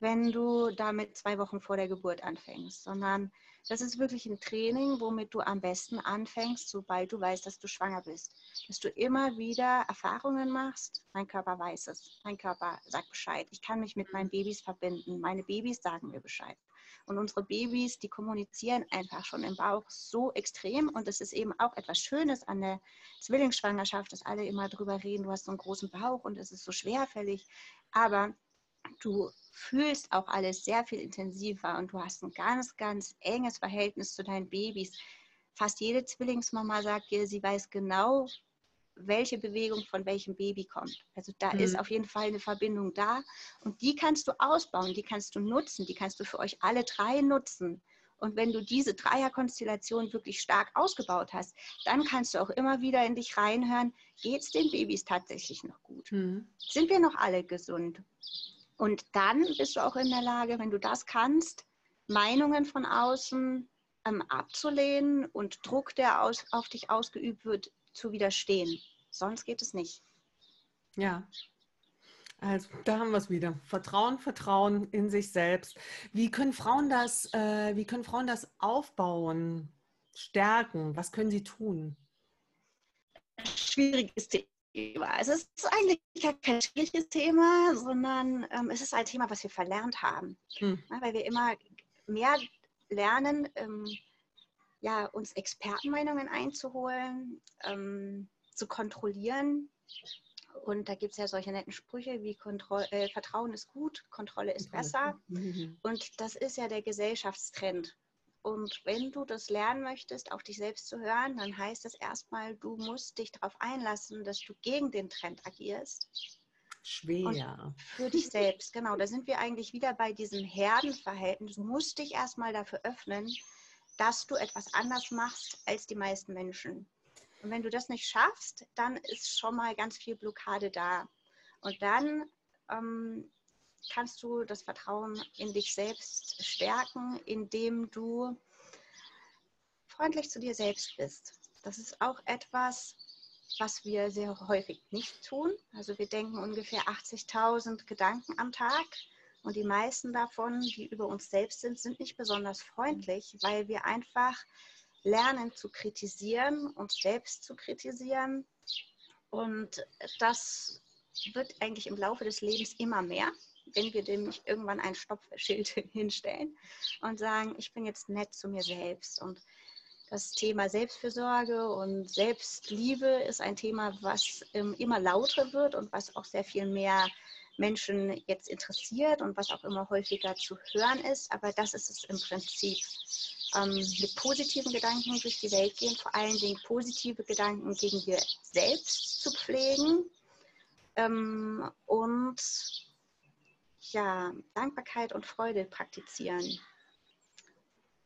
wenn du damit zwei Wochen vor der Geburt anfängst, sondern das ist wirklich ein Training, womit du am besten anfängst, sobald du weißt, dass du schwanger bist. Dass du immer wieder Erfahrungen machst. Mein Körper weiß es. Mein Körper sagt Bescheid. Ich kann mich mit meinen Babys verbinden. Meine Babys sagen mir Bescheid. Und unsere Babys, die kommunizieren einfach schon im Bauch so extrem. Und es ist eben auch etwas Schönes an der Zwillingsschwangerschaft, dass alle immer drüber reden, du hast so einen großen Bauch und es ist so schwerfällig. Aber du fühlst auch alles sehr viel intensiver und du hast ein ganz, ganz enges Verhältnis zu deinen Babys. Fast jede Zwillingsmama sagt dir, sie weiß genau, welche Bewegung von welchem Baby kommt. Also da mhm. ist auf jeden Fall eine Verbindung da und die kannst du ausbauen, die kannst du nutzen, die kannst du für euch alle drei nutzen. Und wenn du diese Dreierkonstellation wirklich stark ausgebaut hast, dann kannst du auch immer wieder in dich reinhören, geht es den Babys tatsächlich noch gut? Mhm. Sind wir noch alle gesund? Und dann bist du auch in der Lage, wenn du das kannst, Meinungen von außen ähm, abzulehnen und Druck, der aus, auf dich ausgeübt wird, zu widerstehen. Sonst geht es nicht. Ja. Also da haben wir es wieder. Vertrauen, Vertrauen in sich selbst. Wie können Frauen das, äh, wie können Frauen das aufbauen, stärken? Was können sie tun? Schwieriges Thema. Es ist eigentlich kein schwieriges Thema, sondern ähm, es ist ein Thema, was wir verlernt haben. Hm. Ja, weil wir immer mehr lernen, ähm, ja, uns Expertenmeinungen einzuholen, ähm, zu kontrollieren. Und da gibt es ja solche netten Sprüche wie Kontroll äh, Vertrauen ist gut, Kontrolle ist besser. Mhm. Und das ist ja der Gesellschaftstrend. Und wenn du das lernen möchtest, auf dich selbst zu hören, dann heißt das erstmal, du musst dich darauf einlassen, dass du gegen den Trend agierst. Schwer. Und für dich selbst, genau. Da sind wir eigentlich wieder bei diesem Herdenverhältnis. Du musst dich erstmal dafür öffnen, dass du etwas anders machst als die meisten Menschen. Und wenn du das nicht schaffst, dann ist schon mal ganz viel Blockade da. Und dann ähm, kannst du das Vertrauen in dich selbst stärken, indem du freundlich zu dir selbst bist. Das ist auch etwas, was wir sehr häufig nicht tun. Also wir denken ungefähr 80.000 Gedanken am Tag und die meisten davon, die über uns selbst sind, sind nicht besonders freundlich, weil wir einfach lernen zu kritisieren, uns selbst zu kritisieren. Und das wird eigentlich im Laufe des Lebens immer mehr, wenn wir dem nicht irgendwann ein Stoppschild hinstellen und sagen, ich bin jetzt nett zu mir selbst. Und das Thema Selbstfürsorge und Selbstliebe ist ein Thema, was ähm, immer lauter wird und was auch sehr viel mehr Menschen jetzt interessiert und was auch immer häufiger zu hören ist. Aber das ist es im Prinzip. Ähm, mit positiven Gedanken durch die Welt gehen, vor allen Dingen positive Gedanken gegen dir selbst zu pflegen ähm, und ja, Dankbarkeit und Freude praktizieren.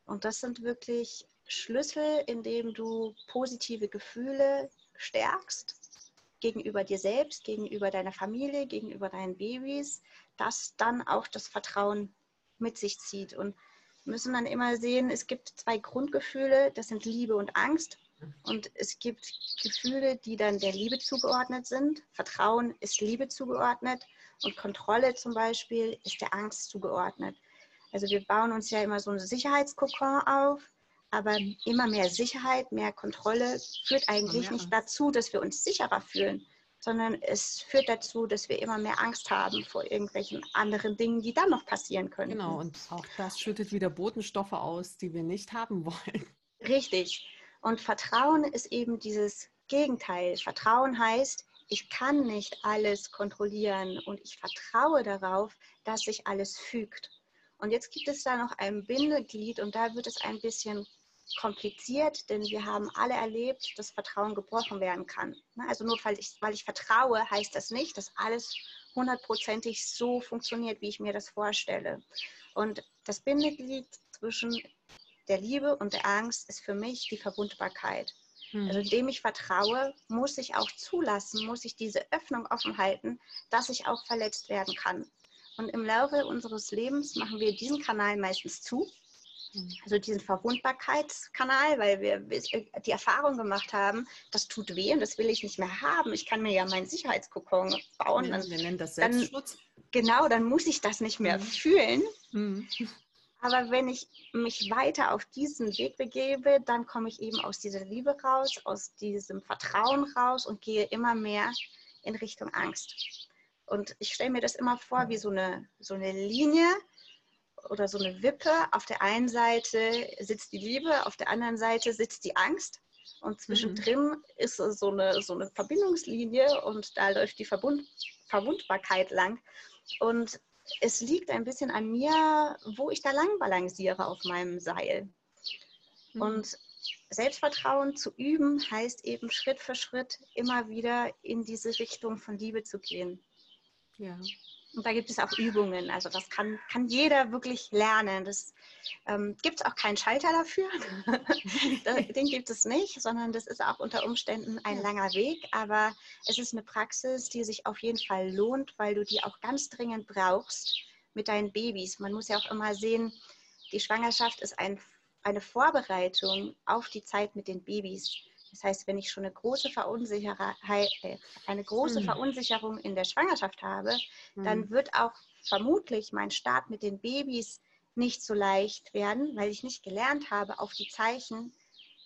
Und das sind wirklich Schlüssel, indem du positive Gefühle stärkst gegenüber dir selbst, gegenüber deiner Familie, gegenüber deinen Babys, das dann auch das Vertrauen mit sich zieht. Und wir müssen dann immer sehen, es gibt zwei Grundgefühle, das sind Liebe und Angst. Und es gibt Gefühle, die dann der Liebe zugeordnet sind. Vertrauen ist Liebe zugeordnet und Kontrolle zum Beispiel ist der Angst zugeordnet. Also wir bauen uns ja immer so einen Sicherheitskokon auf aber immer mehr Sicherheit, mehr Kontrolle führt eigentlich nicht dazu, dass wir uns sicherer fühlen, sondern es führt dazu, dass wir immer mehr Angst haben vor irgendwelchen anderen Dingen, die dann noch passieren können. Genau, und auch das schüttet wieder Botenstoffe aus, die wir nicht haben wollen. Richtig. Und Vertrauen ist eben dieses Gegenteil. Vertrauen heißt, ich kann nicht alles kontrollieren und ich vertraue darauf, dass sich alles fügt. Und jetzt gibt es da noch ein Bindeglied und da wird es ein bisschen kompliziert, denn wir haben alle erlebt, dass Vertrauen gebrochen werden kann. Ne, also nur weil ich, weil ich vertraue, heißt das nicht, dass alles hundertprozentig so funktioniert, wie ich mir das vorstelle. Und das Bindeglied zwischen der Liebe und der Angst ist für mich die Verwundbarkeit. Hm. Also dem ich vertraue, muss ich auch zulassen, muss ich diese Öffnung offen halten, dass ich auch verletzt werden kann. Und im Laufe unseres Lebens machen wir diesen Kanal meistens zu. Also diesen Verwundbarkeitskanal, weil wir die Erfahrung gemacht haben, das tut weh und das will ich nicht mehr haben. Ich kann mir ja meinen Sicherheitskokon bauen. Ja, wir nennen das Selbstschutz. Dann, genau, dann muss ich das nicht mehr mhm. fühlen. Mhm. Aber wenn ich mich weiter auf diesen Weg begebe, dann komme ich eben aus dieser Liebe raus, aus diesem Vertrauen raus und gehe immer mehr in Richtung Angst. Und ich stelle mir das immer vor wie so eine, so eine Linie, oder so eine Wippe. Auf der einen Seite sitzt die Liebe, auf der anderen Seite sitzt die Angst. Und zwischendrin mhm. ist so eine, so eine Verbindungslinie und da läuft die Verbund, Verwundbarkeit lang. Und es liegt ein bisschen an mir, wo ich da lang balanciere auf meinem Seil. Mhm. Und Selbstvertrauen zu üben heißt eben Schritt für Schritt immer wieder in diese Richtung von Liebe zu gehen. Ja. Und da gibt es auch Übungen. Also das kann, kann jeder wirklich lernen. Das ähm, gibt es auch keinen Schalter dafür. Den gibt es nicht, sondern das ist auch unter Umständen ein langer Weg. Aber es ist eine Praxis, die sich auf jeden Fall lohnt, weil du die auch ganz dringend brauchst mit deinen Babys. Man muss ja auch immer sehen, die Schwangerschaft ist ein, eine Vorbereitung auf die Zeit mit den Babys. Das heißt, wenn ich schon eine große, äh, eine große mhm. Verunsicherung in der Schwangerschaft habe, dann wird auch vermutlich mein Start mit den Babys nicht so leicht werden, weil ich nicht gelernt habe, auf die Zeichen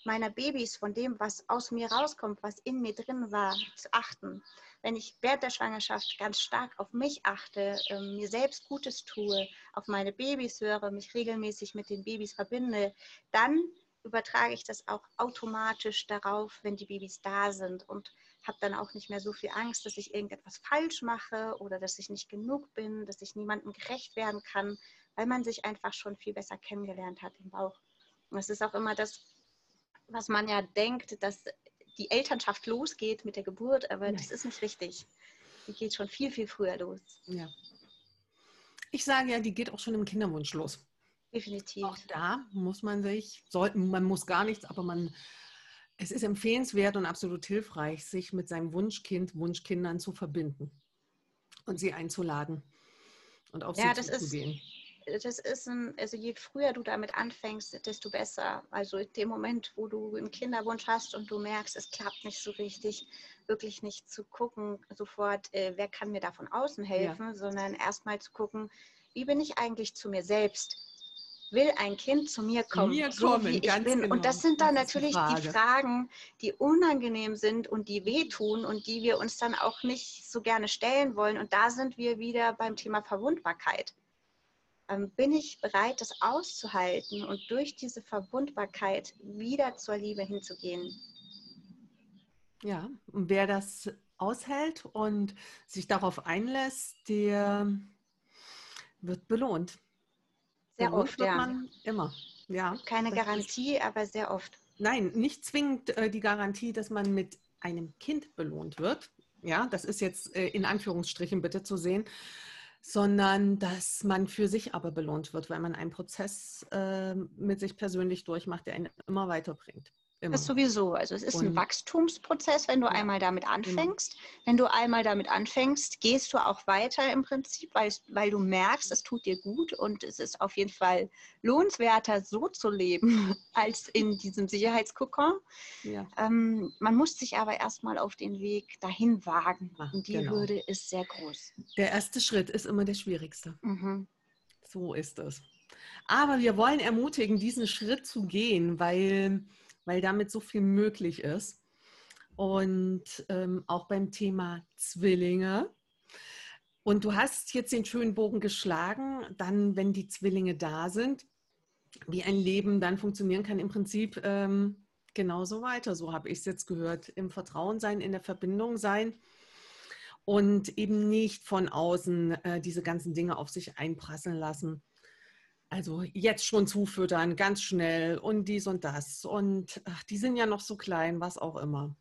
meiner Babys, von dem, was aus mir rauskommt, was in mir drin war, zu achten. Wenn ich während der Schwangerschaft ganz stark auf mich achte, äh, mir selbst Gutes tue, auf meine Babys höre, mich regelmäßig mit den Babys verbinde, dann übertrage ich das auch automatisch darauf, wenn die Babys da sind und habe dann auch nicht mehr so viel Angst, dass ich irgendetwas falsch mache oder dass ich nicht genug bin, dass ich niemandem gerecht werden kann, weil man sich einfach schon viel besser kennengelernt hat im Bauch. Und es ist auch immer das, was man ja denkt, dass die Elternschaft losgeht mit der Geburt, aber Nein. das ist nicht richtig. Die geht schon viel, viel früher los. Ja. Ich sage ja, die geht auch schon im Kinderwunsch los. Definitiv. Auch da muss man sich, sollten, man muss gar nichts, aber man, es ist empfehlenswert und absolut hilfreich, sich mit seinem Wunschkind, Wunschkindern zu verbinden und sie einzuladen und auf ja, sie zuzugehen. das ist ein, also je früher du damit anfängst, desto besser. Also in dem Moment, wo du einen Kinderwunsch hast und du merkst, es klappt nicht so richtig, wirklich nicht zu gucken, sofort, äh, wer kann mir da von außen helfen, ja. sondern erstmal zu gucken, wie bin ich eigentlich zu mir selbst? Will ein Kind zu mir kommen, mir so kommen, wie ich bin? Genau. Und das sind dann das natürlich die, die Fragen, die unangenehm sind und die wehtun und die wir uns dann auch nicht so gerne stellen wollen. Und da sind wir wieder beim Thema Verwundbarkeit. Ähm, bin ich bereit, das auszuhalten und durch diese Verwundbarkeit wieder zur Liebe hinzugehen? Ja, und wer das aushält und sich darauf einlässt, der wird belohnt. Sehr belohnt oft, ja. Man immer, ja. Keine Garantie, ist, aber sehr oft. Nein, nicht zwingend äh, die Garantie, dass man mit einem Kind belohnt wird. Ja, das ist jetzt äh, in Anführungsstrichen bitte zu sehen, sondern dass man für sich aber belohnt wird, weil man einen Prozess äh, mit sich persönlich durchmacht, der einen immer weiterbringt. Immer. Das sowieso. Also es ist und, ein Wachstumsprozess, wenn du ja, einmal damit genau. anfängst. Genau. Wenn du einmal damit anfängst, gehst du auch weiter im Prinzip, weil, weil du merkst, es tut dir gut und es ist auf jeden Fall lohnenswerter, so zu leben, als in diesem Sicherheitskokon. Ja. Ähm, man muss sich aber erstmal auf den Weg dahin wagen. Ach, und die genau. Hürde ist sehr groß. Der erste Schritt ist immer der schwierigste. Mhm. So ist es. Aber wir wollen ermutigen, diesen Schritt zu gehen, weil weil damit so viel möglich ist. Und ähm, auch beim Thema Zwillinge. Und du hast jetzt den schönen Bogen geschlagen, dann, wenn die Zwillinge da sind, wie ein Leben dann funktionieren kann, im Prinzip ähm, genauso weiter. So habe ich es jetzt gehört. Im Vertrauen sein, in der Verbindung sein und eben nicht von außen äh, diese ganzen Dinge auf sich einprasseln lassen also jetzt schon zufüttern, ganz schnell und dies und das. Und ach, die sind ja noch so klein, was auch immer.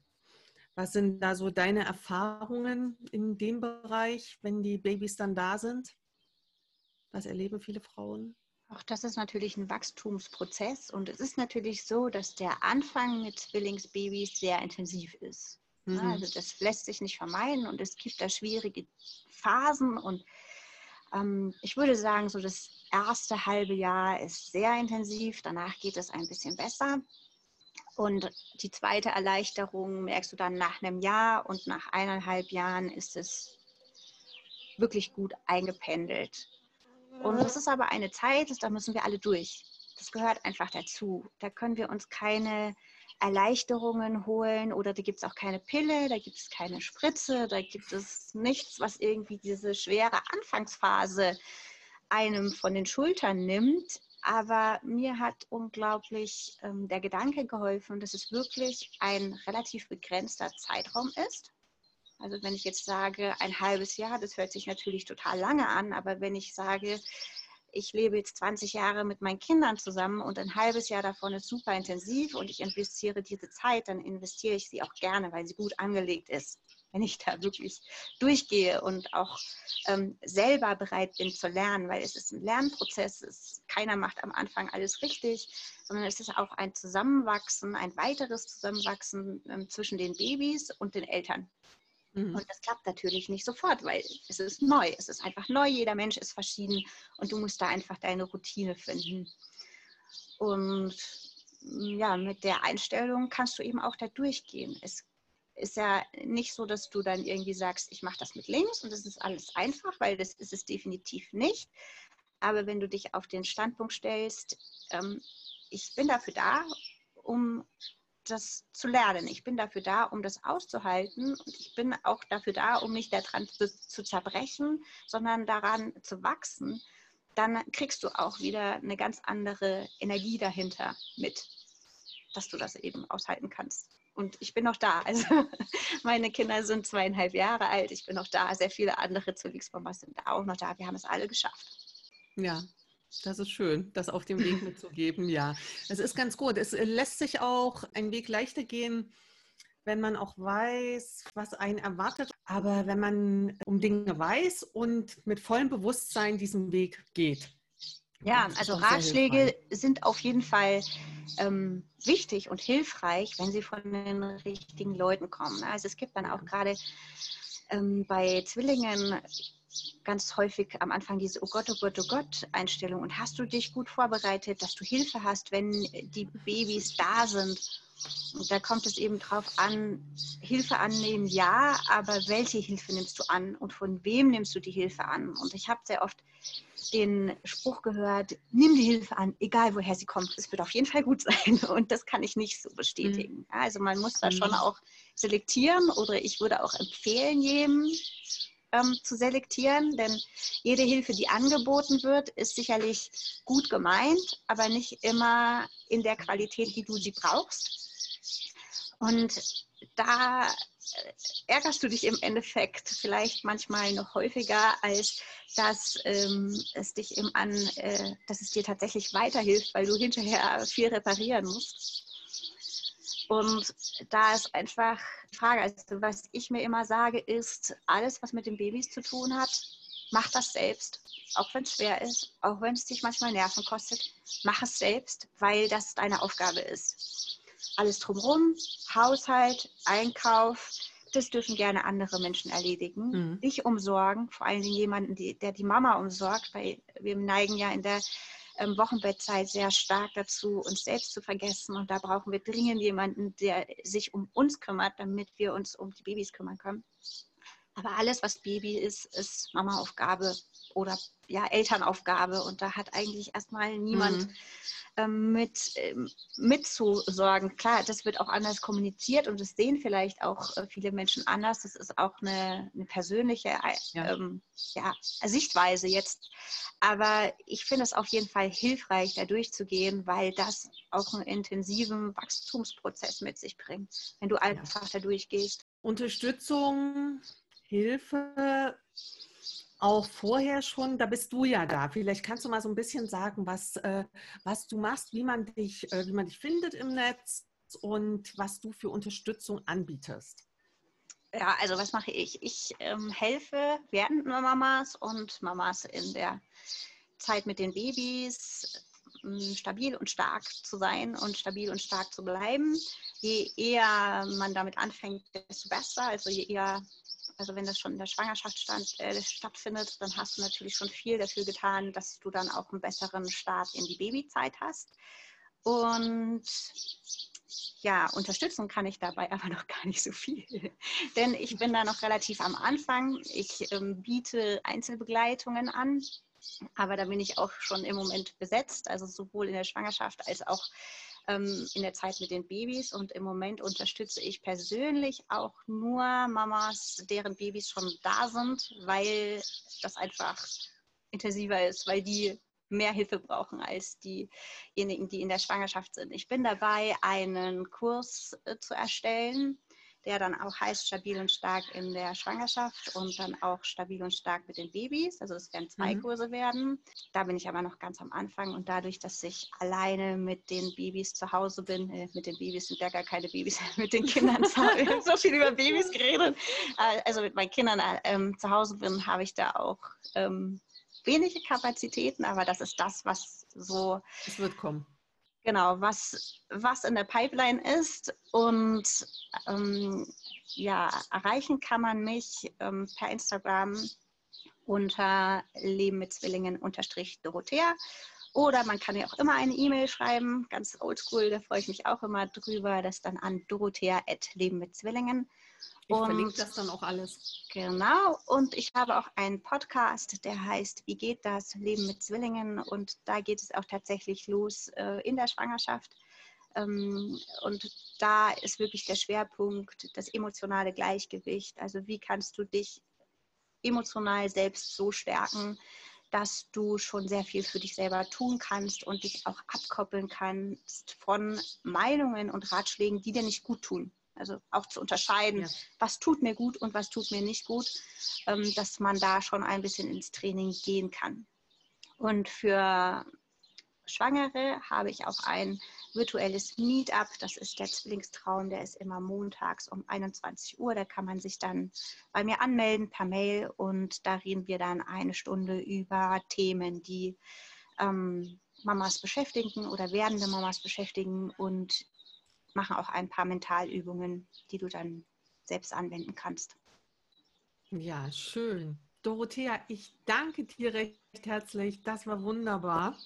Was sind da so deine Erfahrungen in dem Bereich, wenn die Babys dann da sind? Was erleben viele Frauen? Auch das ist natürlich ein Wachstumsprozess und es ist natürlich so, dass der Anfang mit Zwillingsbabys sehr intensiv ist. Mhm. Also das lässt sich nicht vermeiden und es gibt da schwierige Phasen und ähm, ich würde sagen, so das erste halbe Jahr ist sehr intensiv, danach geht es ein bisschen besser. Und die zweite Erleichterung merkst du dann nach einem Jahr und nach eineinhalb Jahren ist es wirklich gut eingependelt. Und das ist aber eine Zeit, da müssen wir alle durch. Das gehört einfach dazu. Da können wir uns keine Erleichterungen holen oder da gibt es auch keine Pille, da gibt es keine Spritze, da gibt es nichts, was irgendwie diese schwere Anfangsphase einem von den Schultern nimmt. Aber mir hat unglaublich ähm, der Gedanke geholfen, dass es wirklich ein relativ begrenzter Zeitraum ist. Also wenn ich jetzt sage, ein halbes Jahr, das hört sich natürlich total lange an, aber wenn ich sage, ich lebe jetzt 20 Jahre mit meinen Kindern zusammen und ein halbes Jahr davon ist super intensiv und ich investiere diese Zeit, dann investiere ich sie auch gerne, weil sie gut angelegt ist. Wenn ich da wirklich durchgehe und auch ähm, selber bereit bin zu lernen, weil es ist ein Lernprozess, es, keiner macht am Anfang alles richtig, sondern es ist auch ein Zusammenwachsen, ein weiteres Zusammenwachsen ähm, zwischen den Babys und den Eltern. Mhm. Und das klappt natürlich nicht sofort, weil es ist neu. Es ist einfach neu. Jeder Mensch ist verschieden und du musst da einfach deine Routine finden. Und ja, mit der Einstellung kannst du eben auch da durchgehen. Es ist ja nicht so, dass du dann irgendwie sagst, ich mache das mit links und das ist alles einfach, weil das ist es definitiv nicht. Aber wenn du dich auf den Standpunkt stellst, ähm, ich bin dafür da, um das zu lernen. Ich bin dafür da, um das auszuhalten und ich bin auch dafür da, um nicht daran zu, zu zerbrechen, sondern daran zu wachsen. Dann kriegst du auch wieder eine ganz andere Energie dahinter mit, dass du das eben aushalten kannst. Und ich bin noch da. Also meine Kinder sind zweieinhalb Jahre alt. Ich bin noch da. Sehr viele andere Zwillingsmamas sind auch noch da. Wir haben es alle geschafft. Ja, das ist schön, das auf dem Weg mitzugeben, ja. Es ist ganz gut. Es lässt sich auch ein Weg leichter gehen, wenn man auch weiß, was einen erwartet. Aber wenn man um Dinge weiß und mit vollem Bewusstsein diesen Weg geht. Ja, also Ratschläge sind auf jeden Fall ähm, wichtig und hilfreich, wenn sie von den richtigen Leuten kommen. Also es gibt dann auch gerade ähm, bei Zwillingen ganz häufig am Anfang diese Oh Gott, oh Gott, oh Gott Einstellung. Und hast du dich gut vorbereitet, dass du Hilfe hast, wenn die Babys da sind? Und da kommt es eben drauf an, Hilfe annehmen, ja, aber welche Hilfe nimmst du an und von wem nimmst du die Hilfe an? Und ich habe sehr oft den Spruch gehört, nimm die Hilfe an, egal woher sie kommt, es wird auf jeden Fall gut sein. Und das kann ich nicht so bestätigen. Mhm. Also man muss da schon mhm. auch selektieren oder ich würde auch empfehlen, jedem ähm, zu selektieren, denn jede Hilfe, die angeboten wird, ist sicherlich gut gemeint, aber nicht immer in der Qualität, die du sie brauchst. Und da äh, ärgerst du dich im Endeffekt vielleicht manchmal noch häufiger, als dass ähm, es dich im an, äh, dass es dir tatsächlich weiterhilft, weil du hinterher viel reparieren musst. Und da ist einfach die Frage, also was ich mir immer sage, ist, alles, was mit den Babys zu tun hat, mach das selbst, auch wenn es schwer ist, auch wenn es dich manchmal Nerven kostet, mach es selbst, weil das deine Aufgabe ist alles drumherum, Haushalt, Einkauf, das dürfen gerne andere Menschen erledigen. Mhm. Dich umsorgen, vor allen Dingen jemanden, die, der die Mama umsorgt, weil wir neigen ja in der ähm, Wochenbettzeit sehr stark dazu, uns selbst zu vergessen. Und da brauchen wir dringend jemanden, der sich um uns kümmert, damit wir uns um die Babys kümmern können. Aber alles, was Baby ist, ist Mama-Aufgabe oder ja, Elternaufgabe. Und da hat eigentlich erstmal niemand mhm. ähm, mit, ähm, mitzusorgen. Klar, das wird auch anders kommuniziert und das sehen vielleicht auch äh, viele Menschen anders. Das ist auch eine, eine persönliche äh, ja. Ähm, ja, Sichtweise jetzt. Aber ich finde es auf jeden Fall hilfreich, da durchzugehen, weil das auch einen intensiven Wachstumsprozess mit sich bringt, wenn du einfach ja. da durchgehst. Unterstützung Hilfe auch vorher schon, da bist du ja da. Vielleicht kannst du mal so ein bisschen sagen, was, äh, was du machst, wie man, dich, äh, wie man dich findet im Netz und was du für Unterstützung anbietest. Ja, also was mache ich? Ich ähm, helfe werdenden Mamas und Mamas in der Zeit mit den Babys ähm, stabil und stark zu sein und stabil und stark zu bleiben. Je eher man damit anfängt, desto besser. Also je eher also wenn das schon in der Schwangerschaft stand, äh, stattfindet, dann hast du natürlich schon viel dafür getan, dass du dann auch einen besseren Start in die Babyzeit hast. Und ja, Unterstützung kann ich dabei aber noch gar nicht so viel. Denn ich bin da noch relativ am Anfang. Ich ähm, biete Einzelbegleitungen an, aber da bin ich auch schon im Moment besetzt, also sowohl in der Schwangerschaft als auch ähm, in der Zeit mit den Babys. Und im Moment unterstütze ich persönlich auch nur Mamas, deren Babys schon da sind, weil das einfach intensiver ist, weil die mehr Hilfe brauchen als diejenigen, die in der Schwangerschaft sind. Ich bin dabei, einen Kurs äh, zu erstellen, der dann auch heißt stabil und stark in der Schwangerschaft und dann auch stabil und stark mit den Babys. Also es werden zwei mhm. Kurse werden. Da bin ich aber noch ganz am Anfang und dadurch, dass ich alleine mit den Babys zu Hause bin, äh, mit den Babys sind ja gar keine Babys, mit den Kindern so viel über Babys geredet. Äh, also mit meinen Kindern äh, ähm, zu Hause bin, habe ich da auch ähm, wenige Kapazitäten, aber das ist das, was so. Es wird kommen. Genau, was, was in der Pipeline ist. Und ähm, ja, erreichen kann man mich ähm, per Instagram unter Leben mit Zwillingen unterstrich Dorothea. Oder man kann ja auch immer eine E-Mail schreiben, ganz oldschool, da freue ich mich auch immer drüber, das dann an dorothea Leben mit Zwillingen. Ich und, verlinke das dann auch alles. Genau. Und ich habe auch einen Podcast, der heißt Wie geht das? Leben mit Zwillingen. Und da geht es auch tatsächlich los äh, in der Schwangerschaft. Ähm, und da ist wirklich der Schwerpunkt das emotionale Gleichgewicht. Also wie kannst du dich emotional selbst so stärken, dass du schon sehr viel für dich selber tun kannst und dich auch abkoppeln kannst von Meinungen und Ratschlägen, die dir nicht gut tun. Also auch zu unterscheiden, ja. was tut mir gut und was tut mir nicht gut, ähm, dass man da schon ein bisschen ins Training gehen kann. Und für Schwangere habe ich auch ein virtuelles Meetup. Das ist der Zwillingstraum, der ist immer montags um 21 Uhr. Da kann man sich dann bei mir anmelden per Mail und da reden wir dann eine Stunde über Themen, die ähm, Mamas beschäftigen oder werdende Mamas beschäftigen und machen auch ein paar Mentalübungen, die du dann selbst anwenden kannst. Ja, schön. Dorothea, ich danke dir recht herzlich. Das war wunderbar.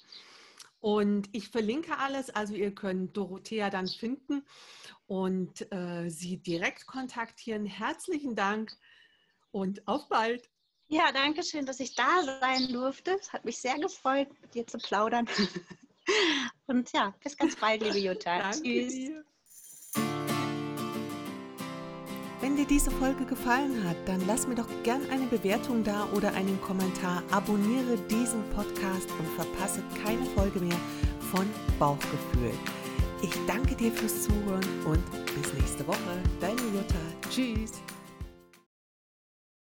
Und ich verlinke alles, also ihr könnt Dorothea dann finden und äh, sie direkt kontaktieren. Herzlichen Dank und auf bald. Ja, danke schön, dass ich da sein durfte. Es hat mich sehr gefreut, mit dir zu plaudern. Und ja, bis ganz bald, liebe Jutta. Danke Tschüss. Dir. Wenn dir diese Folge gefallen hat, dann lass mir doch gern eine Bewertung da oder einen Kommentar. Abonniere diesen Podcast und verpasse keine Folge mehr von Bauchgefühl. Ich danke dir fürs Zuhören und bis nächste Woche. Deine Jutta. Tschüss.